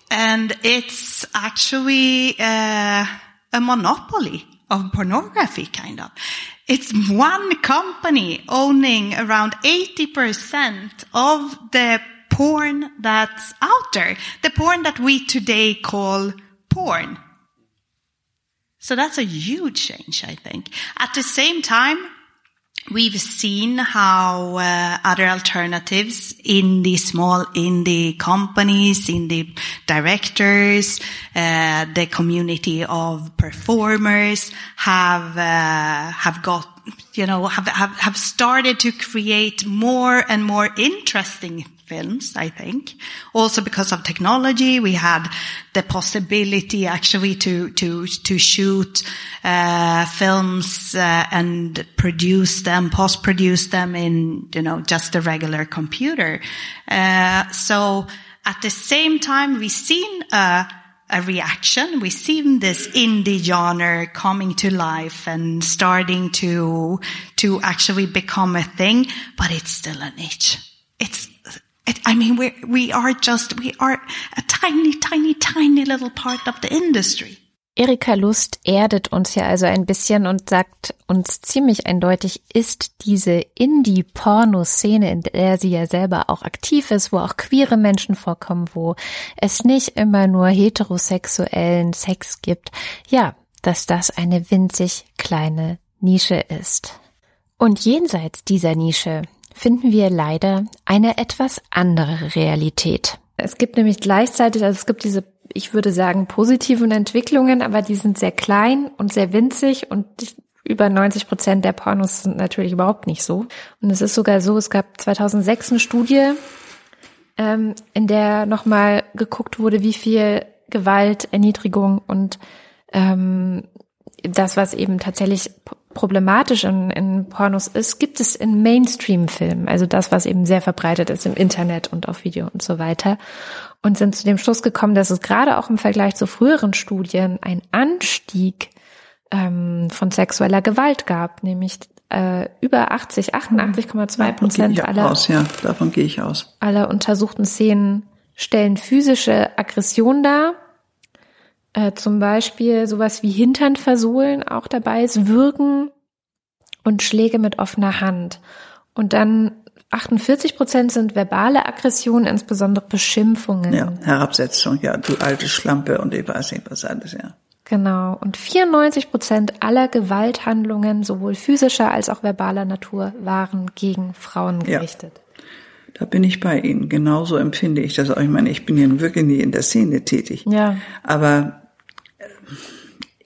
And it's actually uh, a monopoly of pornography, kind of. It's one company owning around 80% of the porn that's out there. The porn that we today call porn. So that's a huge change, I think. At the same time, we've seen how uh, other alternatives in the small indie companies, in the directors, uh, the community of performers have uh, have got you know have, have have started to create more and more interesting films, I think. Also because of technology, we had the possibility actually to, to, to shoot, uh, films, uh, and produce them, post-produce them in, you know, just a regular computer. Uh, so at the same time, we've seen, a a reaction. We've seen this indie genre coming to life and starting to, to actually become a thing, but it's still a niche. It's I mean, we we are just, we are a tiny, tiny, tiny little part of the industry. Erika Lust erdet uns ja also ein bisschen und sagt uns ziemlich eindeutig, ist diese Indie-Porno-Szene, in der sie ja selber auch aktiv ist, wo auch queere Menschen vorkommen, wo es nicht immer nur heterosexuellen Sex gibt, ja, dass das eine winzig kleine Nische ist. Und jenseits dieser Nische finden wir leider eine etwas andere Realität. Es gibt nämlich gleichzeitig, also es gibt diese, ich würde sagen, positiven Entwicklungen, aber die sind sehr klein und sehr winzig und über 90 Prozent der Pornos sind natürlich überhaupt nicht so. Und es ist sogar so, es gab 2006 eine Studie, ähm, in der nochmal geguckt wurde, wie viel Gewalt, Erniedrigung und ähm, das, was eben tatsächlich problematisch in, in Pornos ist, gibt es in Mainstream-Filmen, also das, was eben sehr verbreitet ist im Internet und auf Video und so weiter. Und sind zu dem Schluss gekommen, dass es gerade auch im Vergleich zu früheren Studien ein Anstieg ähm, von sexueller Gewalt gab, nämlich äh, über 80, 88,2 Prozent aller, aus, ja, davon gehe ich aus. aller untersuchten Szenen stellen physische Aggression dar äh, zum Beispiel sowas wie Hintern versohlen auch dabei ist, Würgen und Schläge mit offener Hand. Und dann 48 Prozent sind verbale Aggressionen, insbesondere Beschimpfungen. Ja, Herabsetzung, ja, du alte Schlampe und ich weiß nicht was alles, ja. Genau. Und 94 Prozent aller Gewalthandlungen, sowohl physischer als auch verbaler Natur, waren gegen Frauen gerichtet. Ja. Da bin ich bei Ihnen. Genauso empfinde ich das auch. Ich meine, ich bin ja wirklich nie in der Szene tätig. Ja. Aber äh,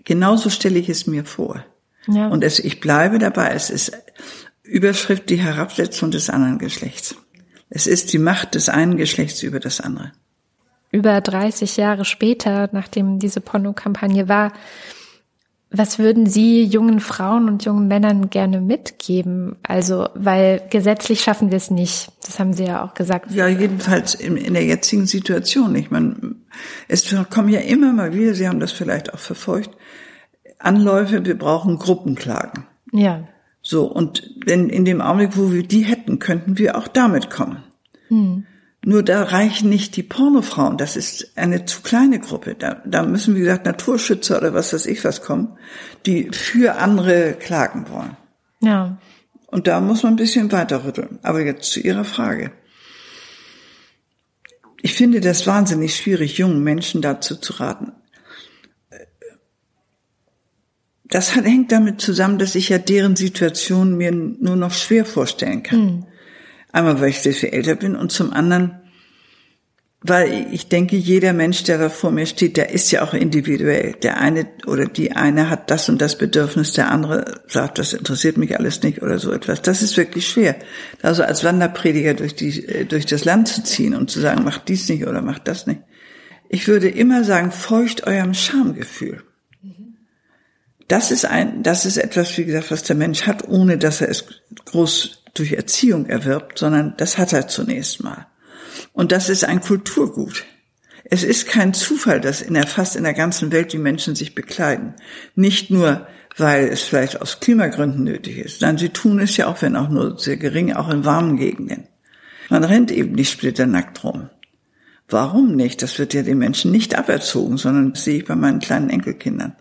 genauso stelle ich es mir vor. Ja. Und es, ich bleibe dabei. Es ist Überschrift die Herabsetzung des anderen Geschlechts. Es ist die Macht des einen Geschlechts über das andere. Über 30 Jahre später, nachdem diese Pornokampagne war, was würden Sie jungen Frauen und jungen Männern gerne mitgeben? Also, weil gesetzlich schaffen wir es nicht. Das haben Sie ja auch gesagt. Ja, jedenfalls in, in der jetzigen Situation. Ich meine, es kommen ja immer mal wieder, Sie haben das vielleicht auch verfolgt, Anläufe, wir brauchen Gruppenklagen. Ja. So, und wenn in dem Augenblick, wo wir die hätten, könnten wir auch damit kommen. Hm. Nur da reichen nicht die Pornofrauen. Das ist eine zu kleine Gruppe. Da, da müssen, wie gesagt, Naturschützer oder was weiß ich was kommen, die für andere klagen wollen. Ja. Und da muss man ein bisschen weiter rütteln. Aber jetzt zu Ihrer Frage. Ich finde das wahnsinnig schwierig, jungen Menschen dazu zu raten. Das hängt damit zusammen, dass ich ja deren Situation mir nur noch schwer vorstellen kann. Mhm. Einmal, weil ich sehr viel älter bin und zum anderen, weil ich denke, jeder Mensch, der da vor mir steht, der ist ja auch individuell. Der eine oder die eine hat das und das Bedürfnis, der andere sagt, das interessiert mich alles nicht oder so etwas. Das ist wirklich schwer. Also als Wanderprediger durch die, äh, durch das Land zu ziehen und zu sagen, macht dies nicht oder macht das nicht. Ich würde immer sagen, feucht eurem Schamgefühl. Das ist ein, das ist etwas, wie gesagt, was der Mensch hat, ohne dass er es groß durch Erziehung erwirbt, sondern das hat er zunächst mal. Und das ist ein Kulturgut. Es ist kein Zufall, dass in der, fast in der ganzen Welt die Menschen sich bekleiden. Nicht nur, weil es vielleicht aus Klimagründen nötig ist. Nein, sie tun es ja auch, wenn auch nur sehr gering, auch in warmen Gegenden. Man rennt eben nicht splitternackt rum. Warum nicht? Das wird ja den Menschen nicht aberzogen, sondern das sehe ich bei meinen kleinen Enkelkindern.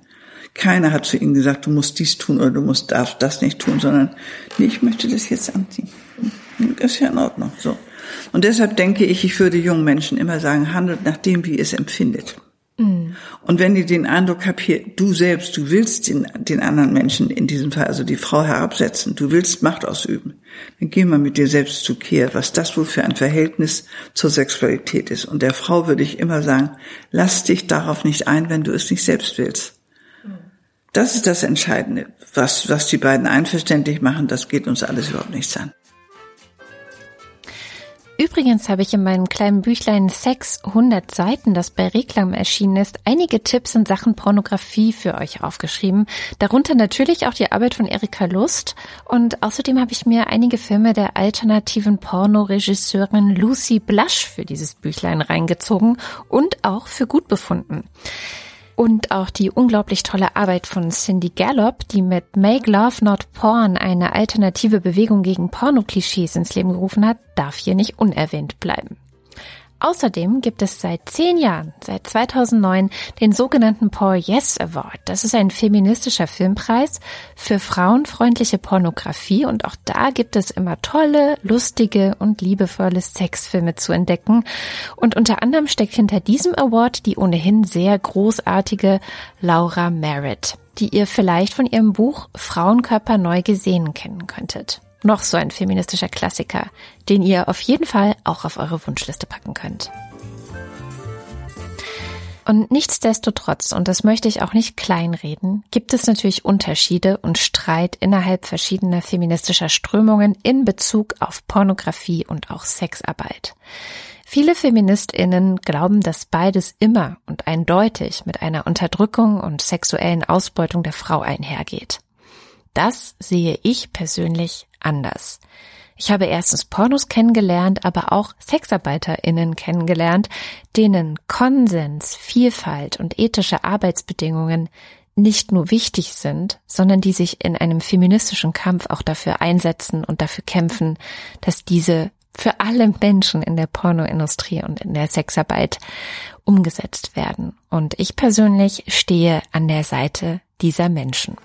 Keiner hat zu ihnen gesagt, du musst dies tun oder du musst darfst das nicht tun, sondern nee, ich möchte das jetzt anziehen. Das ist ja in Ordnung. So. Und deshalb denke ich, ich würde jungen Menschen immer sagen, handelt nach dem, wie ihr es empfindet. Mhm. Und wenn ihr den Eindruck habt, hier, du selbst, du willst den, den anderen Menschen, in diesem Fall also die Frau herabsetzen, du willst Macht ausüben, dann geh mal mit dir selbst zu Kehr, was das wohl für ein Verhältnis zur Sexualität ist. Und der Frau würde ich immer sagen, lass dich darauf nicht ein, wenn du es nicht selbst willst. Das ist das Entscheidende. Was, was die beiden einverständlich machen, das geht uns alles überhaupt nichts an. Übrigens habe ich in meinem kleinen Büchlein Sex 100 Seiten, das bei Reklam erschienen ist, einige Tipps in Sachen Pornografie für euch aufgeschrieben. Darunter natürlich auch die Arbeit von Erika Lust und außerdem habe ich mir einige Filme der alternativen Pornoregisseurin Lucy Blush für dieses Büchlein reingezogen und auch für gut befunden und auch die unglaublich tolle Arbeit von Cindy Gallop, die mit Make Love Not Porn eine alternative Bewegung gegen Pornoklischees ins Leben gerufen hat, darf hier nicht unerwähnt bleiben. Außerdem gibt es seit zehn Jahren, seit 2009, den sogenannten Paul Yes Award. Das ist ein feministischer Filmpreis für frauenfreundliche Pornografie und auch da gibt es immer tolle, lustige und liebevolle Sexfilme zu entdecken. Und unter anderem steckt hinter diesem Award die ohnehin sehr großartige Laura Merritt, die ihr vielleicht von ihrem Buch Frauenkörper neu gesehen kennen könntet noch so ein feministischer Klassiker, den ihr auf jeden Fall auch auf eure Wunschliste packen könnt. Und nichtsdestotrotz, und das möchte ich auch nicht kleinreden, gibt es natürlich Unterschiede und Streit innerhalb verschiedener feministischer Strömungen in Bezug auf Pornografie und auch Sexarbeit. Viele Feministinnen glauben, dass beides immer und eindeutig mit einer Unterdrückung und sexuellen Ausbeutung der Frau einhergeht. Das sehe ich persönlich anders. Ich habe erstens Pornos kennengelernt, aber auch Sexarbeiterinnen kennengelernt, denen Konsens, Vielfalt und ethische Arbeitsbedingungen nicht nur wichtig sind, sondern die sich in einem feministischen Kampf auch dafür einsetzen und dafür kämpfen, dass diese für alle Menschen in der Pornoindustrie und in der Sexarbeit umgesetzt werden. Und ich persönlich stehe an der Seite dieser Menschen.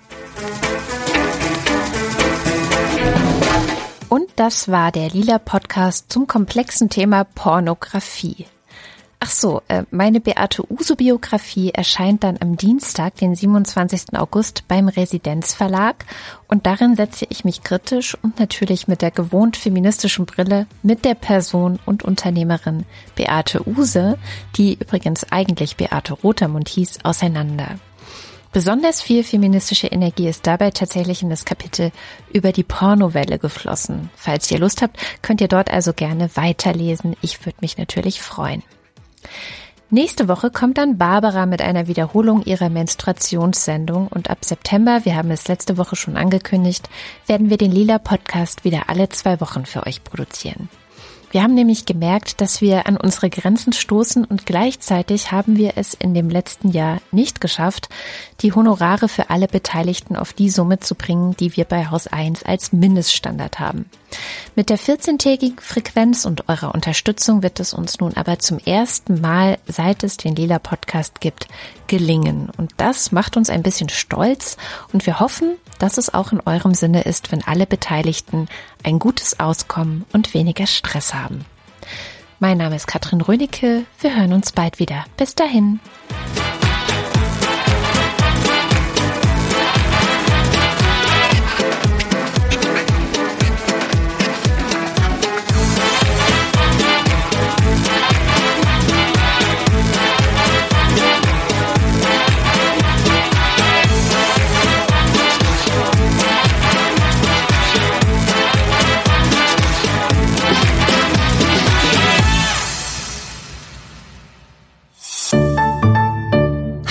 Und das war der Lila Podcast zum komplexen Thema Pornografie. Ach so, äh, meine Beate Uso Biografie erscheint dann am Dienstag, den 27. August beim Residenzverlag und darin setze ich mich kritisch und natürlich mit der gewohnt feministischen Brille mit der Person und Unternehmerin Beate Use, die übrigens eigentlich Beate Rotermund hieß, auseinander. Besonders viel feministische Energie ist dabei tatsächlich in das Kapitel über die Pornowelle geflossen. Falls ihr Lust habt, könnt ihr dort also gerne weiterlesen. Ich würde mich natürlich freuen. Nächste Woche kommt dann Barbara mit einer Wiederholung ihrer Menstruationssendung und ab September, wir haben es letzte Woche schon angekündigt, werden wir den Lila Podcast wieder alle zwei Wochen für euch produzieren. Wir haben nämlich gemerkt, dass wir an unsere Grenzen stoßen und gleichzeitig haben wir es in dem letzten Jahr nicht geschafft, die Honorare für alle Beteiligten auf die Summe zu bringen, die wir bei Haus 1 als Mindeststandard haben. Mit der 14-tägigen Frequenz und eurer Unterstützung wird es uns nun aber zum ersten Mal, seit es den Lila Podcast gibt, gelingen. Und das macht uns ein bisschen stolz und wir hoffen, dass es auch in eurem Sinne ist, wenn alle Beteiligten ein gutes Auskommen und weniger Stress haben. Mein Name ist Katrin Rönecke. Wir hören uns bald wieder. Bis dahin.